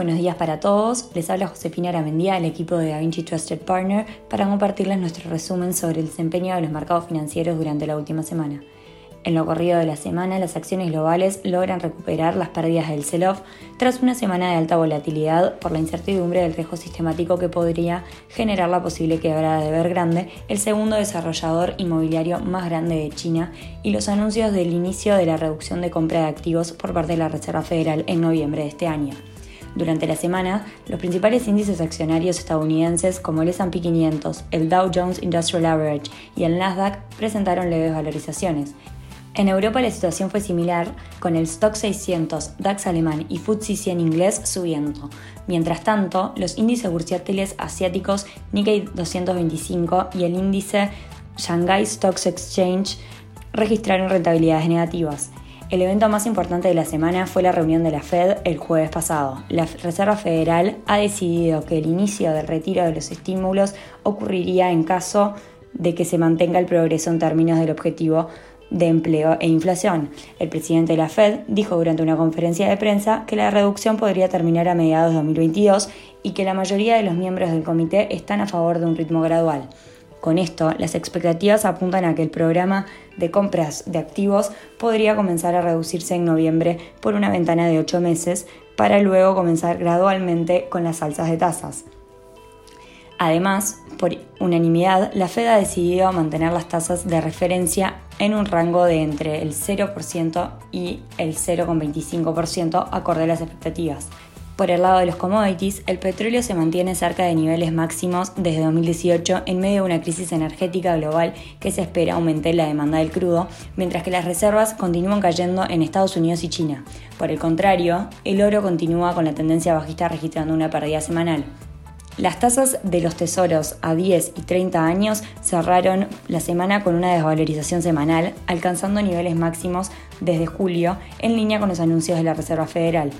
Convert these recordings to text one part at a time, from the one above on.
Buenos días para todos, les habla Josefina Aramendía del equipo de DaVinci Trusted Partner para compartirles nuestro resumen sobre el desempeño de los mercados financieros durante la última semana. En lo corrido de la semana, las acciones globales logran recuperar las pérdidas del sell-off tras una semana de alta volatilidad por la incertidumbre del riesgo sistemático que podría generar la posible quebrada de Evergrande, el segundo desarrollador inmobiliario más grande de China, y los anuncios del inicio de la reducción de compra de activos por parte de la Reserva Federal en noviembre de este año. Durante la semana, los principales índices accionarios estadounidenses como el S&P 500, el Dow Jones Industrial Average y el Nasdaq presentaron leves valorizaciones. En Europa la situación fue similar, con el Stock 600, DAX alemán y FTSE 100 inglés subiendo. Mientras tanto, los índices bursátiles asiáticos Nikkei 225 y el índice Shanghai Stocks Exchange registraron rentabilidades negativas. El evento más importante de la semana fue la reunión de la Fed el jueves pasado. La Reserva Federal ha decidido que el inicio del retiro de los estímulos ocurriría en caso de que se mantenga el progreso en términos del objetivo de empleo e inflación. El presidente de la Fed dijo durante una conferencia de prensa que la reducción podría terminar a mediados de 2022 y que la mayoría de los miembros del comité están a favor de un ritmo gradual. Con esto, las expectativas apuntan a que el programa de compras de activos podría comenzar a reducirse en noviembre por una ventana de ocho meses para luego comenzar gradualmente con las alzas de tasas. Además, por unanimidad, la Fed ha decidido mantener las tasas de referencia en un rango de entre el 0% y el 0,25% acorde a las expectativas, por el lado de los commodities, el petróleo se mantiene cerca de niveles máximos desde 2018 en medio de una crisis energética global que se espera aumente la demanda del crudo, mientras que las reservas continúan cayendo en Estados Unidos y China. Por el contrario, el oro continúa con la tendencia bajista registrando una pérdida semanal. Las tasas de los tesoros a 10 y 30 años cerraron la semana con una desvalorización semanal, alcanzando niveles máximos desde julio, en línea con los anuncios de la Reserva Federal.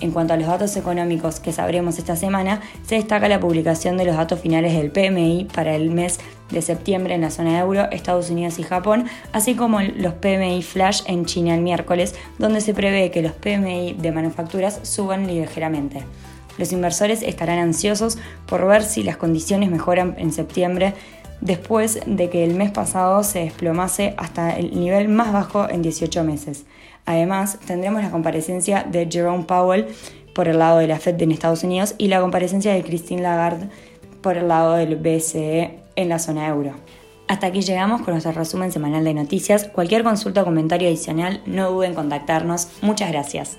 En cuanto a los datos económicos que sabremos esta semana, se destaca la publicación de los datos finales del PMI para el mes de septiembre en la zona euro, Estados Unidos y Japón, así como los PMI flash en China el miércoles, donde se prevé que los PMI de manufacturas suban ligeramente. Los inversores estarán ansiosos por ver si las condiciones mejoran en septiembre después de que el mes pasado se desplomase hasta el nivel más bajo en 18 meses. Además, tendremos la comparecencia de Jerome Powell por el lado de la Fed en Estados Unidos y la comparecencia de Christine Lagarde por el lado del BCE en la zona euro. Hasta aquí llegamos con nuestro resumen semanal de noticias. Cualquier consulta o comentario adicional, no duden en contactarnos. Muchas gracias.